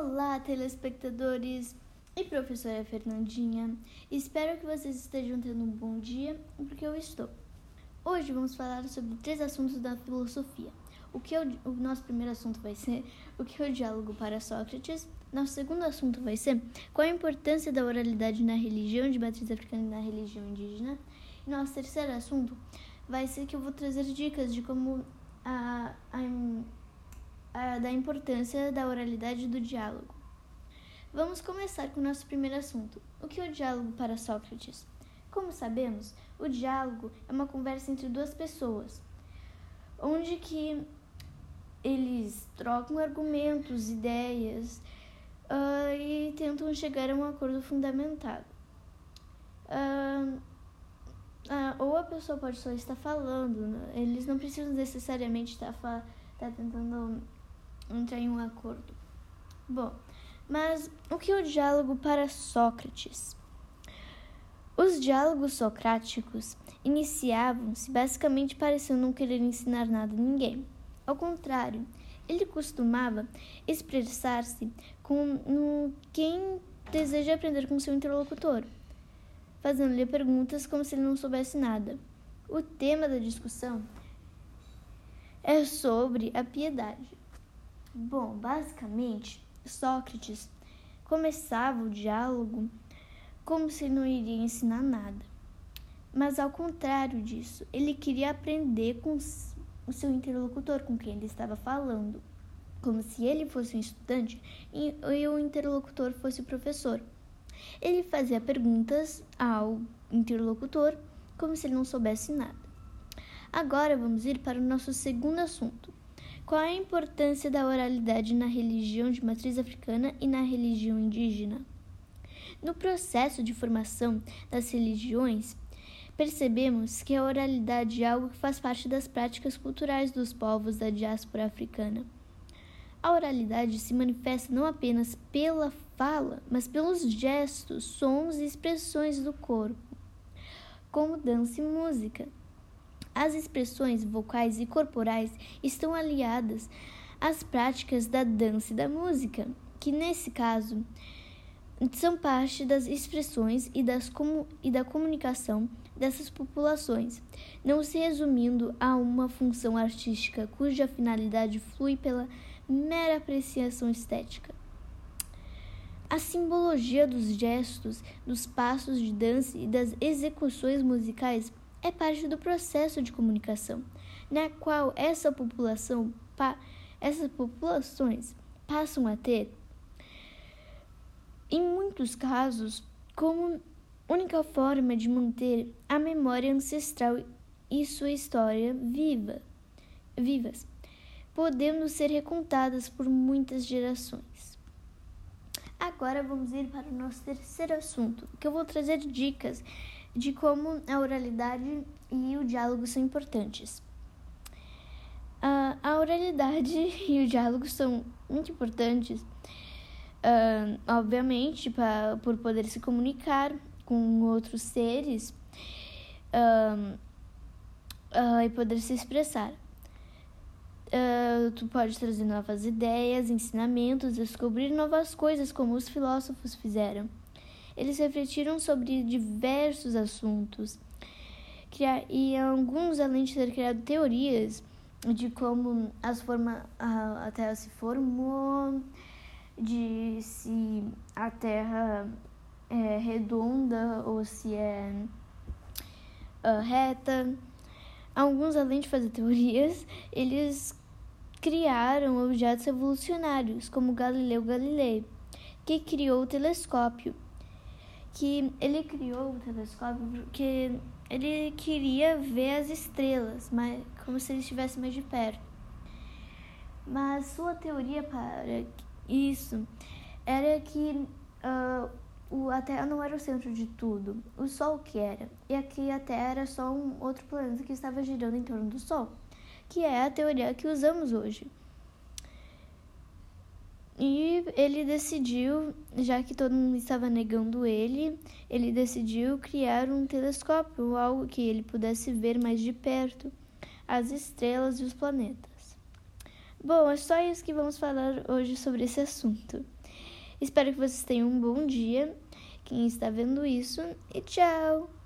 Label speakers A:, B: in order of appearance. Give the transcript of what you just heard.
A: Olá, telespectadores e professora Fernandinha. Espero que vocês estejam tendo um bom dia, porque eu estou. Hoje vamos falar sobre três assuntos da filosofia. O que é o, o nosso primeiro assunto vai ser o que é o diálogo para Sócrates. Nosso segundo assunto vai ser qual a importância da oralidade na religião de matriz africana e na religião indígena. E nosso terceiro assunto vai ser que eu vou trazer dicas de como a, a da importância da oralidade do diálogo. Vamos começar com o nosso primeiro assunto: o que é o diálogo para Sócrates? Como sabemos, o diálogo é uma conversa entre duas pessoas, onde que eles trocam argumentos, ideias uh, e tentam chegar a um acordo fundamentado. Uh, uh, ou a pessoa pode só estar falando, né? eles não precisam necessariamente estar, estar tentando entrar em um acordo. Bom, mas o que é o diálogo para Sócrates? Os diálogos socráticos iniciavam-se basicamente parecendo não querer ensinar nada a ninguém. Ao contrário, ele costumava expressar-se com quem deseja aprender com seu interlocutor, fazendo-lhe perguntas como se ele não soubesse nada. O tema da discussão é sobre a piedade. Bom, basicamente, Sócrates começava o diálogo como se não iria ensinar nada. Mas ao contrário disso, ele queria aprender com o seu interlocutor, com quem ele estava falando, como se ele fosse um estudante e o interlocutor fosse o professor. Ele fazia perguntas ao interlocutor como se ele não soubesse nada. Agora vamos ir para o nosso segundo assunto, qual a importância da oralidade na religião de matriz africana e na religião indígena? No processo de formação das religiões, percebemos que a oralidade é algo que faz parte das práticas culturais dos povos da diáspora africana. A oralidade se manifesta não apenas pela fala, mas pelos gestos, sons e expressões do corpo, como dança e música. As expressões vocais e corporais estão aliadas às práticas da dança e da música, que nesse caso são parte das expressões e, das e da comunicação dessas populações, não se resumindo a uma função artística cuja finalidade flui pela mera apreciação estética. A simbologia dos gestos, dos passos de dança e das execuções musicais é parte do processo de comunicação, na qual essa população, essas populações passam a ter, em muitos casos, como única forma de manter a memória ancestral e sua história viva, vivas, podendo ser recontadas por muitas gerações. Agora vamos ir para o nosso terceiro assunto, que eu vou trazer dicas de como a oralidade e o diálogo são importantes. Uh, a oralidade e o diálogo são muito importantes, uh, obviamente, pra, por poder se comunicar com outros seres uh, e poder se expressar. tu pode trazer novas ideias, ensinamentos, descobrir novas coisas, como os filósofos fizeram. Eles refletiram sobre diversos assuntos e alguns, além de ter criado teorias de como as forma, a, a Terra se formou, de se a Terra é redonda ou se é uh, reta. Alguns, além de fazer teorias, eles criaram objetos evolucionários, como Galileu Galilei, que criou o telescópio que ele criou o telescópio porque ele queria ver as estrelas, mas como se ele estivesse mais de perto. Mas sua teoria para isso era que uh, o, a Terra não era o centro de tudo, o Sol que era, e aqui a Terra era só um outro planeta que estava girando em torno do Sol, que é a teoria que usamos hoje. E ele decidiu, já que todo mundo estava negando ele, ele decidiu criar um telescópio, algo que ele pudesse ver mais de perto as estrelas e os planetas. Bom, é só isso que vamos falar hoje sobre esse assunto. Espero que vocês tenham um bom dia, quem está vendo isso, e tchau!